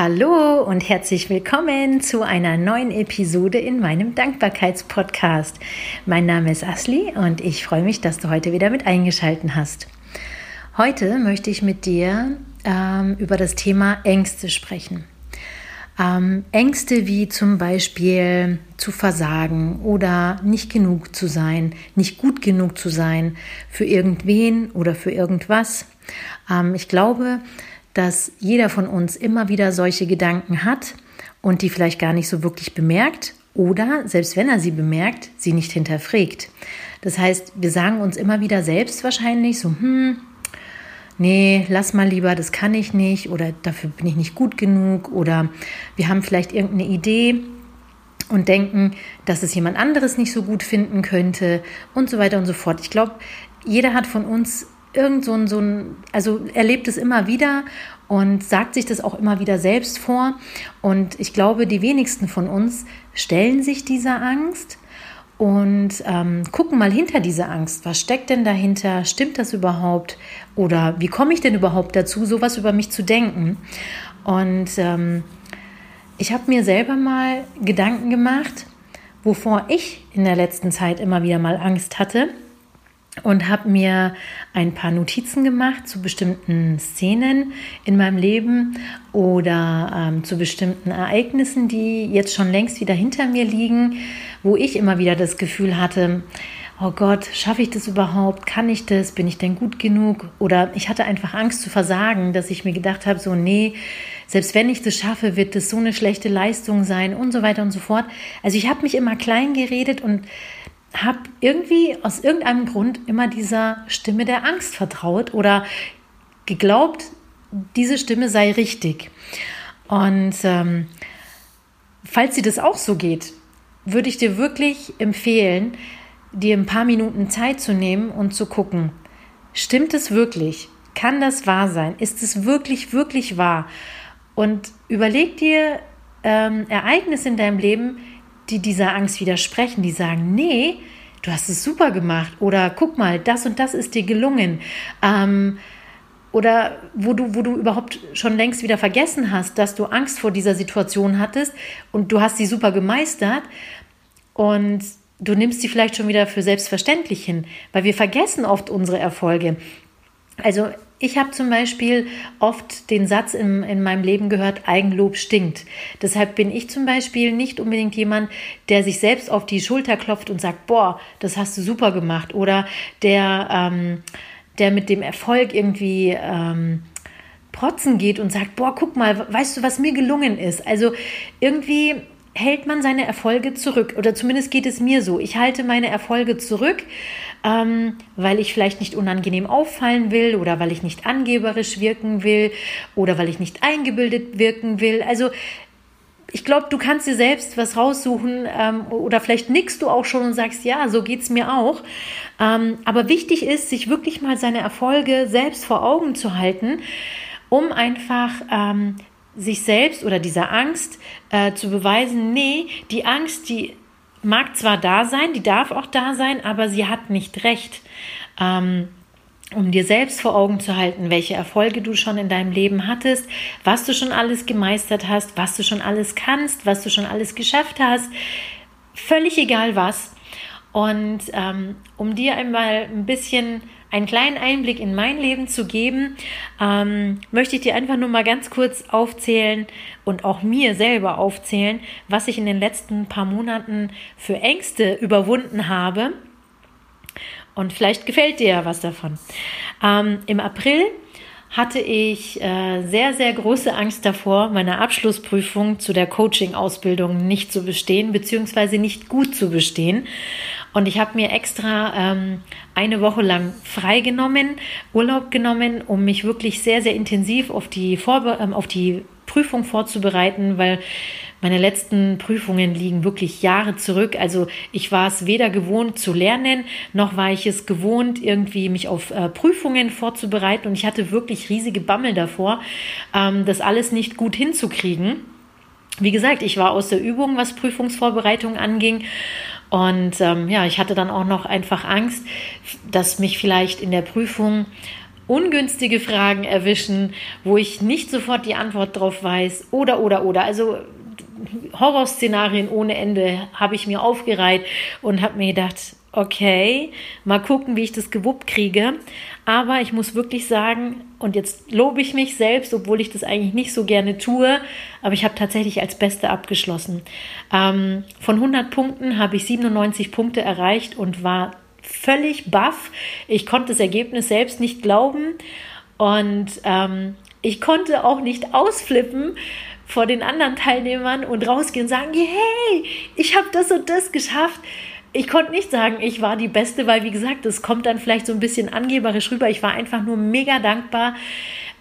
Hallo und herzlich willkommen zu einer neuen Episode in meinem Dankbarkeitspodcast. Mein Name ist Asli und ich freue mich, dass du heute wieder mit eingeschalten hast. Heute möchte ich mit dir ähm, über das Thema Ängste sprechen. Ähm, Ängste wie zum Beispiel zu versagen oder nicht genug zu sein, nicht gut genug zu sein für irgendwen oder für irgendwas. Ähm, ich glaube, dass jeder von uns immer wieder solche Gedanken hat und die vielleicht gar nicht so wirklich bemerkt oder selbst wenn er sie bemerkt, sie nicht hinterfragt. Das heißt, wir sagen uns immer wieder selbst wahrscheinlich so, hm, nee, lass mal lieber, das kann ich nicht oder dafür bin ich nicht gut genug oder wir haben vielleicht irgendeine Idee und denken, dass es jemand anderes nicht so gut finden könnte und so weiter und so fort. Ich glaube, jeder hat von uns irgend so ein, so ein, also erlebt es immer wieder und sagt sich das auch immer wieder selbst vor. Und ich glaube, die wenigsten von uns stellen sich dieser Angst und ähm, gucken mal hinter dieser Angst. Was steckt denn dahinter? Stimmt das überhaupt? Oder wie komme ich denn überhaupt dazu, sowas über mich zu denken? Und ähm, ich habe mir selber mal Gedanken gemacht, wovor ich in der letzten Zeit immer wieder mal Angst hatte und habe mir ein paar Notizen gemacht zu bestimmten Szenen in meinem Leben oder ähm, zu bestimmten Ereignissen, die jetzt schon längst wieder hinter mir liegen, wo ich immer wieder das Gefühl hatte, oh Gott, schaffe ich das überhaupt? Kann ich das? Bin ich denn gut genug? Oder ich hatte einfach Angst zu versagen, dass ich mir gedacht habe, so, nee, selbst wenn ich das schaffe, wird das so eine schlechte Leistung sein und so weiter und so fort. Also ich habe mich immer klein geredet und habe irgendwie aus irgendeinem Grund immer dieser Stimme der Angst vertraut oder geglaubt, diese Stimme sei richtig. Und ähm, falls dir das auch so geht, würde ich dir wirklich empfehlen, dir ein paar Minuten Zeit zu nehmen und zu gucken, stimmt es wirklich? Kann das wahr sein? Ist es wirklich, wirklich wahr? Und überleg dir ähm, Ereignisse in deinem Leben, die dieser Angst widersprechen, die sagen, nee, du hast es super gemacht oder guck mal, das und das ist dir gelungen. Ähm, oder wo du, wo du überhaupt schon längst wieder vergessen hast, dass du Angst vor dieser Situation hattest und du hast sie super gemeistert und du nimmst sie vielleicht schon wieder für selbstverständlich hin, weil wir vergessen oft unsere Erfolge. Also ich habe zum Beispiel oft den Satz in, in meinem Leben gehört, Eigenlob stinkt. Deshalb bin ich zum Beispiel nicht unbedingt jemand, der sich selbst auf die Schulter klopft und sagt, boah, das hast du super gemacht. Oder der, ähm, der mit dem Erfolg irgendwie ähm, protzen geht und sagt, boah, guck mal, weißt du, was mir gelungen ist. Also irgendwie hält man seine Erfolge zurück. Oder zumindest geht es mir so. Ich halte meine Erfolge zurück, ähm, weil ich vielleicht nicht unangenehm auffallen will oder weil ich nicht angeberisch wirken will oder weil ich nicht eingebildet wirken will. Also ich glaube, du kannst dir selbst was raussuchen ähm, oder vielleicht nickst du auch schon und sagst, ja, so geht es mir auch. Ähm, aber wichtig ist, sich wirklich mal seine Erfolge selbst vor Augen zu halten, um einfach ähm, sich selbst oder dieser Angst äh, zu beweisen, nee, die Angst, die mag zwar da sein, die darf auch da sein, aber sie hat nicht recht. Ähm, um dir selbst vor Augen zu halten, welche Erfolge du schon in deinem Leben hattest, was du schon alles gemeistert hast, was du schon alles kannst, was du schon alles geschafft hast, völlig egal was. Und ähm, um dir einmal ein bisschen einen kleinen Einblick in mein Leben zu geben, ähm, möchte ich dir einfach nur mal ganz kurz aufzählen und auch mir selber aufzählen, was ich in den letzten paar Monaten für Ängste überwunden habe. Und vielleicht gefällt dir ja was davon. Ähm, Im April hatte ich äh, sehr, sehr große Angst davor, meine Abschlussprüfung zu der Coaching-Ausbildung nicht zu bestehen, beziehungsweise nicht gut zu bestehen. Und ich habe mir extra ähm, eine Woche lang freigenommen, Urlaub genommen, um mich wirklich sehr, sehr intensiv auf die, Vorbe ähm, auf die Prüfung vorzubereiten, weil meine letzten Prüfungen liegen wirklich Jahre zurück. Also ich war es weder gewohnt zu lernen, noch war ich es gewohnt, irgendwie mich auf äh, Prüfungen vorzubereiten. Und ich hatte wirklich riesige Bammel davor, ähm, das alles nicht gut hinzukriegen. Wie gesagt, ich war aus der Übung, was Prüfungsvorbereitung anging. Und ähm, ja, ich hatte dann auch noch einfach Angst, dass mich vielleicht in der Prüfung ungünstige Fragen erwischen, wo ich nicht sofort die Antwort drauf weiß oder oder oder. Also Horrorszenarien ohne Ende habe ich mir aufgereiht und habe mir gedacht, okay, mal gucken, wie ich das gewuppt kriege. Aber ich muss wirklich sagen, und jetzt lobe ich mich selbst, obwohl ich das eigentlich nicht so gerne tue, aber ich habe tatsächlich als Beste abgeschlossen. Ähm, von 100 Punkten habe ich 97 Punkte erreicht und war völlig baff. Ich konnte das Ergebnis selbst nicht glauben und ähm, ich konnte auch nicht ausflippen vor den anderen Teilnehmern und rausgehen und sagen, hey, ich habe das und das geschafft ich konnte nicht sagen, ich war die Beste, weil wie gesagt, das kommt dann vielleicht so ein bisschen angeberisch rüber. Ich war einfach nur mega dankbar,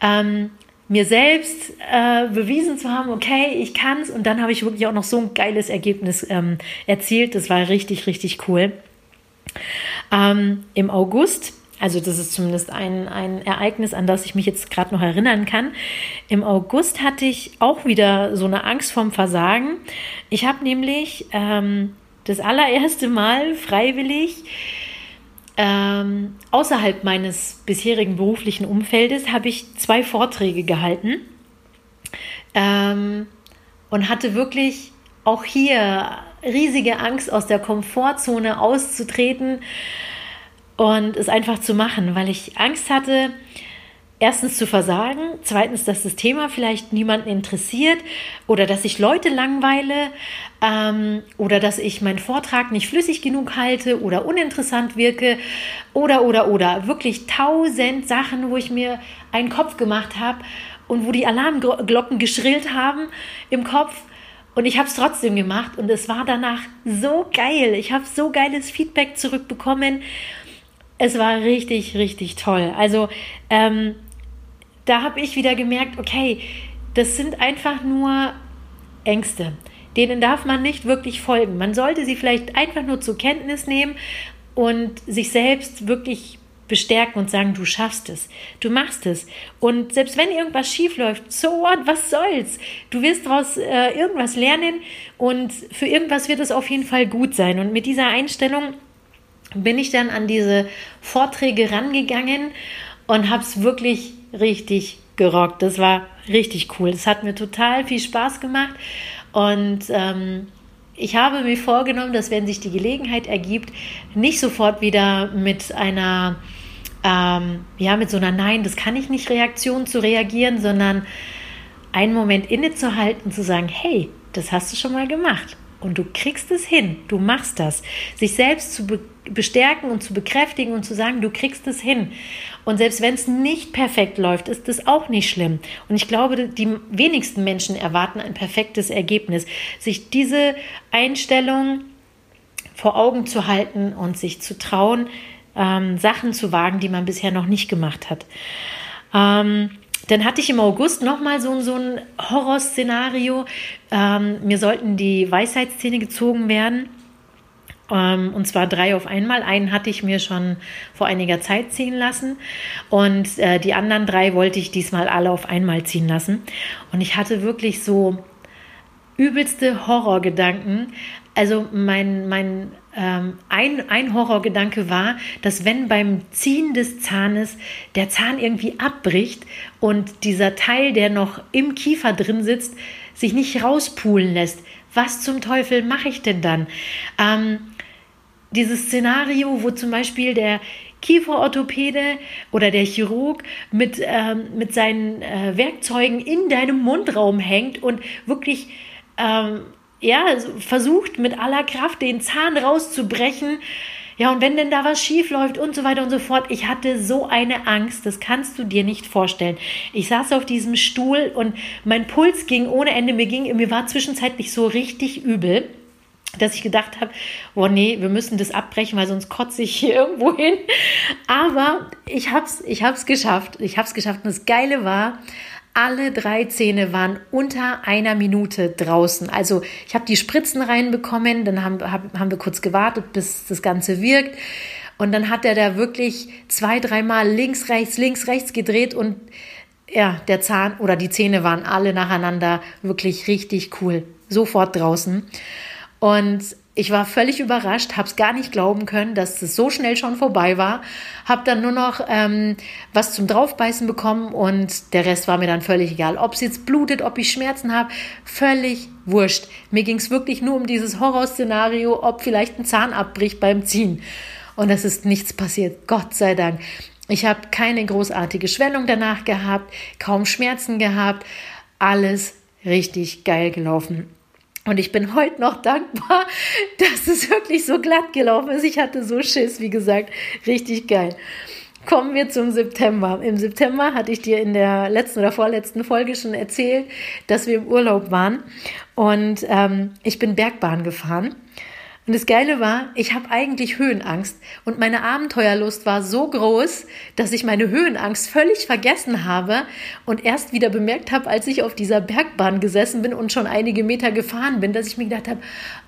ähm, mir selbst äh, bewiesen zu haben, okay, ich kann es. Und dann habe ich wirklich auch noch so ein geiles Ergebnis ähm, erzielt. Das war richtig, richtig cool. Ähm, Im August also das ist zumindest ein, ein Ereignis, an das ich mich jetzt gerade noch erinnern kann. Im August hatte ich auch wieder so eine Angst vorm Versagen. Ich habe nämlich ähm, das allererste Mal freiwillig ähm, außerhalb meines bisherigen beruflichen Umfeldes habe ich zwei Vorträge gehalten ähm, und hatte wirklich auch hier riesige Angst aus der Komfortzone auszutreten und es einfach zu machen, weil ich Angst hatte, erstens zu versagen, zweitens, dass das Thema vielleicht niemanden interessiert oder dass ich Leute langweile ähm, oder dass ich meinen Vortrag nicht flüssig genug halte oder uninteressant wirke oder oder oder wirklich tausend Sachen, wo ich mir einen Kopf gemacht habe und wo die Alarmglocken geschrillt haben im Kopf. Und ich habe es trotzdem gemacht und es war danach so geil. Ich habe so geiles Feedback zurückbekommen. Es war richtig, richtig toll. Also ähm, da habe ich wieder gemerkt, okay, das sind einfach nur Ängste. Denen darf man nicht wirklich folgen. Man sollte sie vielleicht einfach nur zur Kenntnis nehmen und sich selbst wirklich bestärken und sagen, du schaffst es, du machst es. Und selbst wenn irgendwas schief läuft, so what, was soll's? Du wirst daraus äh, irgendwas lernen und für irgendwas wird es auf jeden Fall gut sein. Und mit dieser Einstellung bin ich dann an diese Vorträge rangegangen und habe es wirklich richtig gerockt. Das war richtig cool. Das hat mir total viel Spaß gemacht und ähm, ich habe mir vorgenommen, dass wenn sich die Gelegenheit ergibt, nicht sofort wieder mit einer, ähm, ja, mit so einer Nein, das kann ich nicht Reaktion zu reagieren, sondern einen Moment innezuhalten, zu sagen, hey, das hast du schon mal gemacht und du kriegst es hin, du machst das. Sich selbst zu be bestärken und zu bekräftigen und zu sagen, du kriegst es hin. Und selbst wenn es nicht perfekt läuft, ist das auch nicht schlimm. Und ich glaube, die wenigsten Menschen erwarten ein perfektes Ergebnis. Sich diese Einstellung vor Augen zu halten und sich zu trauen, ähm, Sachen zu wagen, die man bisher noch nicht gemacht hat. Ähm, dann hatte ich im August nochmal so, so ein Horrorszenario. Ähm, mir sollten die Weisheitszähne gezogen werden. Ähm, und zwar drei auf einmal. Einen hatte ich mir schon vor einiger Zeit ziehen lassen. Und äh, die anderen drei wollte ich diesmal alle auf einmal ziehen lassen. Und ich hatte wirklich so übelste Horrorgedanken. Also mein, mein ähm, ein, ein Horrorgedanke war, dass wenn beim Ziehen des Zahnes der Zahn irgendwie abbricht und dieser Teil, der noch im Kiefer drin sitzt, sich nicht rauspulen lässt. Was zum Teufel mache ich denn dann? Ähm, dieses Szenario, wo zum Beispiel der Kieferorthopäde oder der Chirurg mit, ähm, mit seinen äh, Werkzeugen in deinem Mundraum hängt und wirklich ähm, ja, versucht mit aller Kraft den Zahn rauszubrechen. Ja, und wenn denn da was schief läuft und so weiter und so fort. Ich hatte so eine Angst, das kannst du dir nicht vorstellen. Ich saß auf diesem Stuhl und mein Puls ging ohne Ende. Mir ging, mir war zwischenzeitlich so richtig übel dass ich gedacht habe, oh nee, wir müssen das abbrechen, weil sonst kotze ich hier irgendwo hin. Aber ich habe es ich hab's geschafft. Ich habe es geschafft. Und das Geile war, alle drei Zähne waren unter einer Minute draußen. Also ich habe die Spritzen reinbekommen, dann haben, haben wir kurz gewartet, bis das Ganze wirkt. Und dann hat er da wirklich zwei, dreimal links, rechts, links, rechts gedreht und ja, der Zahn oder die Zähne waren alle nacheinander wirklich richtig cool. Sofort draußen. Und ich war völlig überrascht, habe es gar nicht glauben können, dass es so schnell schon vorbei war. Habe dann nur noch ähm, was zum Draufbeißen bekommen und der Rest war mir dann völlig egal. Ob es jetzt blutet, ob ich Schmerzen habe, völlig wurscht. Mir ging es wirklich nur um dieses Horrorszenario, ob vielleicht ein Zahn abbricht beim Ziehen. Und es ist nichts passiert, Gott sei Dank. Ich habe keine großartige Schwellung danach gehabt, kaum Schmerzen gehabt, alles richtig geil gelaufen. Und ich bin heute noch dankbar, dass es wirklich so glatt gelaufen ist. Ich hatte so Schiss, wie gesagt, richtig geil. Kommen wir zum September. Im September hatte ich dir in der letzten oder vorletzten Folge schon erzählt, dass wir im Urlaub waren und ähm, ich bin Bergbahn gefahren. Und das Geile war, ich habe eigentlich Höhenangst und meine Abenteuerlust war so groß, dass ich meine Höhenangst völlig vergessen habe und erst wieder bemerkt habe, als ich auf dieser Bergbahn gesessen bin und schon einige Meter gefahren bin, dass ich mir gedacht habe,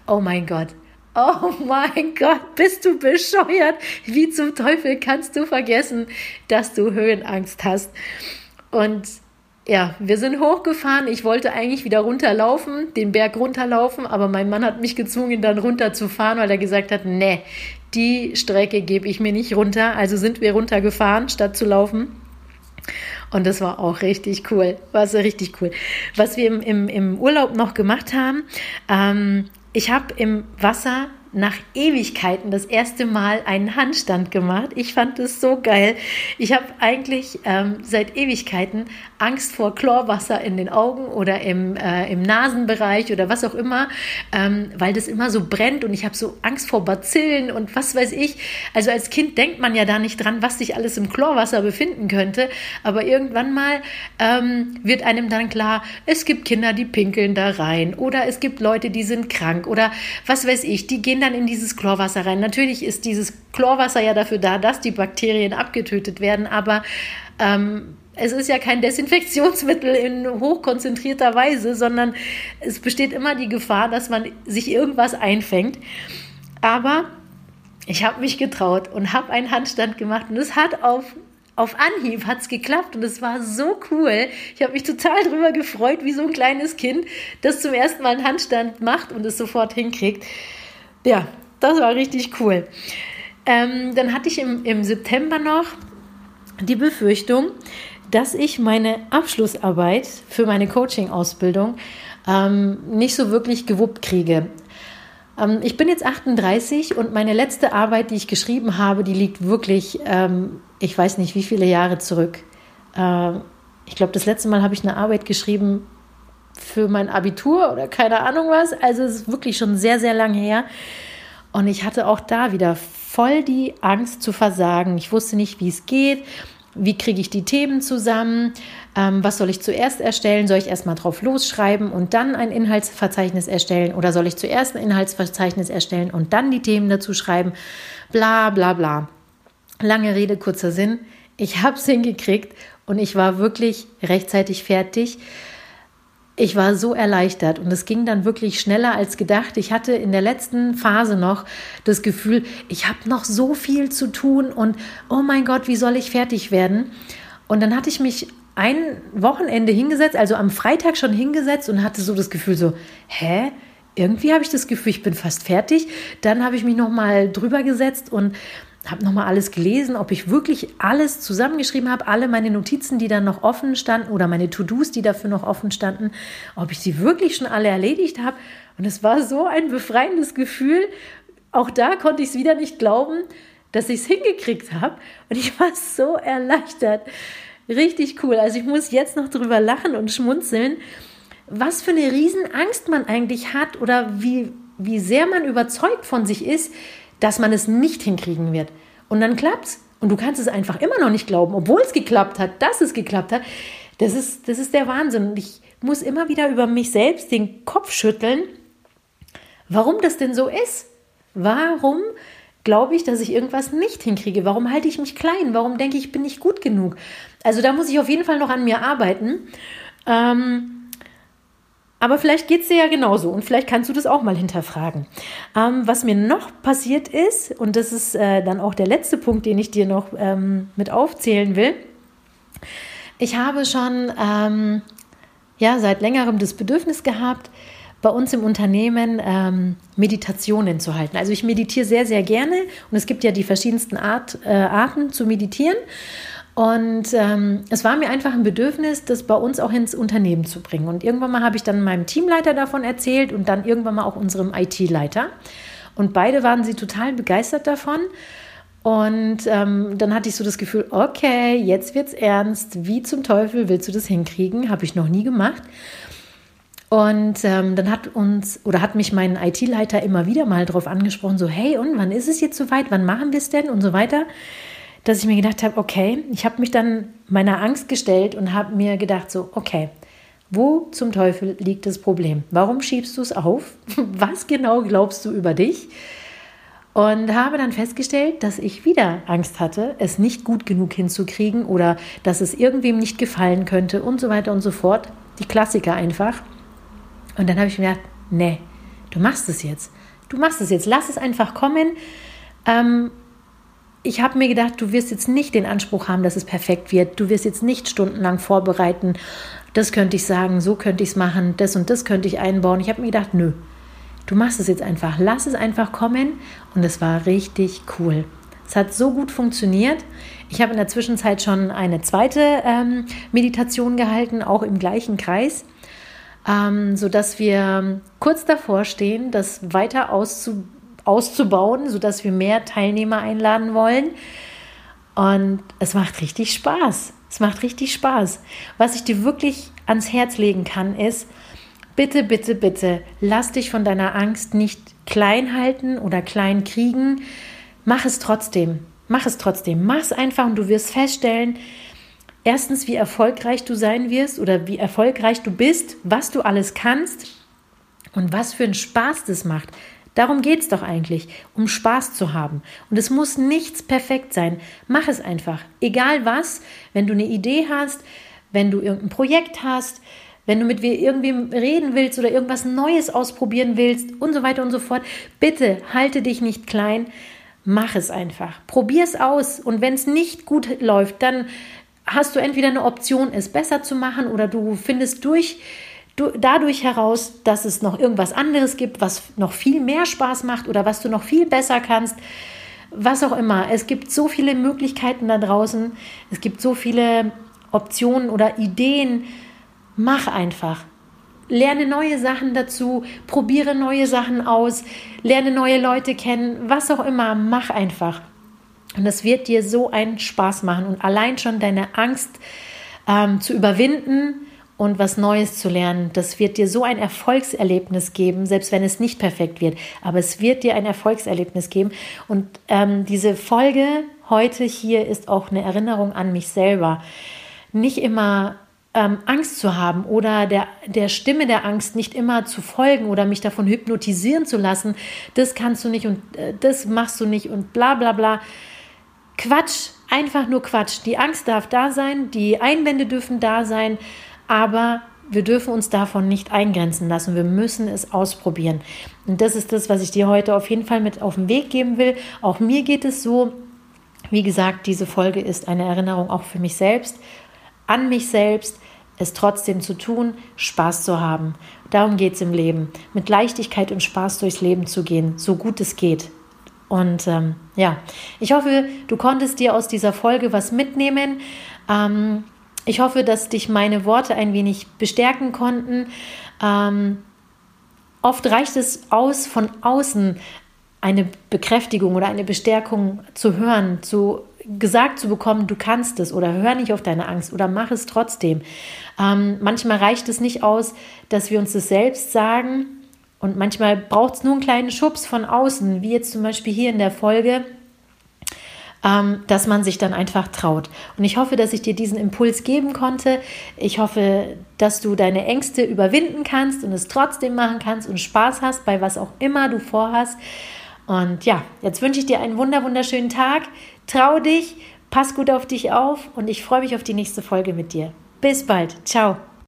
oh mein Gott, Oh mein Gott, bist du bescheuert? Wie zum Teufel kannst du vergessen, dass du Höhenangst hast? Und ja, wir sind hochgefahren. Ich wollte eigentlich wieder runterlaufen, den Berg runterlaufen, aber mein Mann hat mich gezwungen, dann runterzufahren, weil er gesagt hat, nee, die Strecke gebe ich mir nicht runter. Also sind wir runtergefahren, statt zu laufen. Und das war auch richtig cool. War so richtig cool. Was wir im, im, im Urlaub noch gemacht haben, ähm, ich habe im Wasser nach Ewigkeiten das erste Mal einen Handstand gemacht. Ich fand es so geil. Ich habe eigentlich ähm, seit Ewigkeiten Angst vor Chlorwasser in den Augen oder im, äh, im Nasenbereich oder was auch immer, ähm, weil das immer so brennt und ich habe so Angst vor Bazillen und was weiß ich. Also als Kind denkt man ja da nicht dran, was sich alles im Chlorwasser befinden könnte. Aber irgendwann mal ähm, wird einem dann klar, es gibt Kinder, die pinkeln da rein oder es gibt Leute, die sind krank oder was weiß ich, die gehen dann in dieses Chlorwasser rein. Natürlich ist dieses Chlorwasser ja dafür da, dass die Bakterien abgetötet werden, aber ähm, es ist ja kein Desinfektionsmittel in hochkonzentrierter Weise, sondern es besteht immer die Gefahr, dass man sich irgendwas einfängt. Aber ich habe mich getraut und habe einen Handstand gemacht und es hat auf auf Anhieb hat's geklappt und es war so cool. Ich habe mich total drüber gefreut, wie so ein kleines Kind, das zum ersten Mal einen Handstand macht und es sofort hinkriegt. Ja, das war richtig cool. Ähm, dann hatte ich im, im September noch die Befürchtung, dass ich meine Abschlussarbeit für meine Coaching-Ausbildung ähm, nicht so wirklich gewuppt kriege. Ähm, ich bin jetzt 38 und meine letzte Arbeit, die ich geschrieben habe, die liegt wirklich, ähm, ich weiß nicht wie viele Jahre zurück. Äh, ich glaube, das letzte Mal habe ich eine Arbeit geschrieben für mein Abitur oder keine Ahnung was. Also es ist wirklich schon sehr, sehr lange her. Und ich hatte auch da wieder voll die Angst zu versagen. Ich wusste nicht, wie es geht. Wie kriege ich die Themen zusammen? Ähm, was soll ich zuerst erstellen? Soll ich erstmal drauf losschreiben und dann ein Inhaltsverzeichnis erstellen? Oder soll ich zuerst ein Inhaltsverzeichnis erstellen und dann die Themen dazu schreiben? Bla, bla, bla. Lange Rede, kurzer Sinn. Ich habe es hingekriegt und ich war wirklich rechtzeitig fertig ich war so erleichtert und es ging dann wirklich schneller als gedacht. Ich hatte in der letzten Phase noch das Gefühl, ich habe noch so viel zu tun und oh mein Gott, wie soll ich fertig werden? Und dann hatte ich mich ein Wochenende hingesetzt, also am Freitag schon hingesetzt und hatte so das Gefühl so, hä? Irgendwie habe ich das Gefühl, ich bin fast fertig. Dann habe ich mich noch mal drüber gesetzt und habe nochmal alles gelesen, ob ich wirklich alles zusammengeschrieben habe, alle meine Notizen, die dann noch offen standen oder meine To-Dos, die dafür noch offen standen, ob ich sie wirklich schon alle erledigt habe. Und es war so ein befreiendes Gefühl. Auch da konnte ich es wieder nicht glauben, dass ich es hingekriegt habe. Und ich war so erleichtert. Richtig cool. Also ich muss jetzt noch drüber lachen und schmunzeln, was für eine Riesenangst man eigentlich hat oder wie, wie sehr man überzeugt von sich ist, dass man es nicht hinkriegen wird. Und dann klappt's. Und du kannst es einfach immer noch nicht glauben, obwohl es geklappt hat, dass es geklappt hat. Das ist, das ist der Wahnsinn. Und ich muss immer wieder über mich selbst den Kopf schütteln, warum das denn so ist. Warum glaube ich, dass ich irgendwas nicht hinkriege? Warum halte ich mich klein? Warum denke ich, ich bin nicht gut genug? Also da muss ich auf jeden Fall noch an mir arbeiten. Ähm, aber vielleicht geht es dir ja genauso und vielleicht kannst du das auch mal hinterfragen. Ähm, was mir noch passiert ist, und das ist äh, dann auch der letzte Punkt, den ich dir noch ähm, mit aufzählen will. Ich habe schon ähm, ja, seit längerem das Bedürfnis gehabt, bei uns im Unternehmen ähm, Meditationen zu halten. Also ich meditiere sehr, sehr gerne und es gibt ja die verschiedensten Art, äh, Arten zu meditieren. Und ähm, es war mir einfach ein Bedürfnis, das bei uns auch ins Unternehmen zu bringen. Und irgendwann mal habe ich dann meinem Teamleiter davon erzählt und dann irgendwann mal auch unserem IT-Leiter. Und beide waren sie total begeistert davon. Und ähm, dann hatte ich so das Gefühl, okay, jetzt wird's ernst. Wie zum Teufel willst du das hinkriegen? Habe ich noch nie gemacht. Und ähm, dann hat uns oder hat mich mein IT-Leiter immer wieder mal darauf angesprochen, so hey, und wann ist es jetzt soweit? Wann machen wir es denn? Und so weiter. Dass ich mir gedacht habe, okay, ich habe mich dann meiner Angst gestellt und habe mir gedacht, so, okay, wo zum Teufel liegt das Problem? Warum schiebst du es auf? Was genau glaubst du über dich? Und habe dann festgestellt, dass ich wieder Angst hatte, es nicht gut genug hinzukriegen oder dass es irgendwem nicht gefallen könnte und so weiter und so fort. Die Klassiker einfach. Und dann habe ich mir gedacht, nee, du machst es jetzt. Du machst es jetzt. Lass es einfach kommen. Ähm, ich habe mir gedacht, du wirst jetzt nicht den Anspruch haben, dass es perfekt wird. Du wirst jetzt nicht stundenlang vorbereiten das könnte ich sagen, so könnte ich es machen, das und das könnte ich einbauen. Ich habe mir gedacht, nö, du machst es jetzt einfach, lass es einfach kommen und es war richtig cool. Es hat so gut funktioniert. Ich habe in der Zwischenzeit schon eine zweite ähm, Meditation gehalten, auch im gleichen Kreis, ähm, sodass wir kurz davor stehen, das weiter auszu auszubauen, sodass wir mehr Teilnehmer einladen wollen. Und es macht richtig Spaß. Es macht richtig Spaß. Was ich dir wirklich ans Herz legen kann, ist, bitte, bitte, bitte, lass dich von deiner Angst nicht klein halten oder klein kriegen. Mach es trotzdem. Mach es trotzdem. Mach es einfach und du wirst feststellen, erstens, wie erfolgreich du sein wirst oder wie erfolgreich du bist, was du alles kannst und was für einen Spaß das macht. Darum geht es doch eigentlich, um Spaß zu haben. Und es muss nichts perfekt sein. Mach es einfach. Egal was, wenn du eine Idee hast, wenn du irgendein Projekt hast, wenn du mit irgendwem reden willst oder irgendwas Neues ausprobieren willst und so weiter und so fort, bitte halte dich nicht klein. Mach es einfach. Probier es aus. Und wenn es nicht gut läuft, dann hast du entweder eine Option, es besser zu machen oder du findest durch du, dadurch heraus, dass es noch irgendwas anderes gibt, was noch viel mehr Spaß macht oder was du noch viel besser kannst. Was auch immer. Es gibt so viele Möglichkeiten da draußen. Es gibt so viele Optionen oder Ideen. Mach einfach. Lerne neue Sachen dazu, probiere neue Sachen aus, lerne neue Leute kennen, was auch immer, mach einfach. Und das wird dir so einen Spaß machen und allein schon deine Angst ähm, zu überwinden, und was Neues zu lernen. Das wird dir so ein Erfolgserlebnis geben, selbst wenn es nicht perfekt wird. Aber es wird dir ein Erfolgserlebnis geben. Und ähm, diese Folge heute hier ist auch eine Erinnerung an mich selber. Nicht immer ähm, Angst zu haben oder der, der Stimme der Angst nicht immer zu folgen oder mich davon hypnotisieren zu lassen, das kannst du nicht und äh, das machst du nicht und bla bla bla. Quatsch, einfach nur Quatsch. Die Angst darf da sein, die Einwände dürfen da sein, aber wir dürfen uns davon nicht eingrenzen lassen. Wir müssen es ausprobieren. Und das ist das, was ich dir heute auf jeden Fall mit auf den Weg geben will. Auch mir geht es so. Wie gesagt, diese Folge ist eine Erinnerung auch für mich selbst, an mich selbst, es trotzdem zu tun, Spaß zu haben. Darum geht es im Leben. Mit Leichtigkeit und Spaß durchs Leben zu gehen, so gut es geht. Und ähm, ja, ich hoffe, du konntest dir aus dieser Folge was mitnehmen. Ähm, ich hoffe, dass dich meine Worte ein wenig bestärken konnten. Ähm, oft reicht es aus, von außen eine Bekräftigung oder eine Bestärkung zu hören, zu gesagt zu bekommen, du kannst es oder hör nicht auf deine Angst oder mach es trotzdem. Ähm, manchmal reicht es nicht aus, dass wir uns das selbst sagen und manchmal braucht es nur einen kleinen Schubs von außen, wie jetzt zum Beispiel hier in der Folge dass man sich dann einfach traut. Und ich hoffe, dass ich dir diesen Impuls geben konnte. Ich hoffe, dass du deine Ängste überwinden kannst und es trotzdem machen kannst und Spaß hast bei was auch immer du vorhast. Und ja, jetzt wünsche ich dir einen wunder wunderschönen Tag. Trau dich, pass gut auf dich auf und ich freue mich auf die nächste Folge mit dir. Bis bald. Ciao.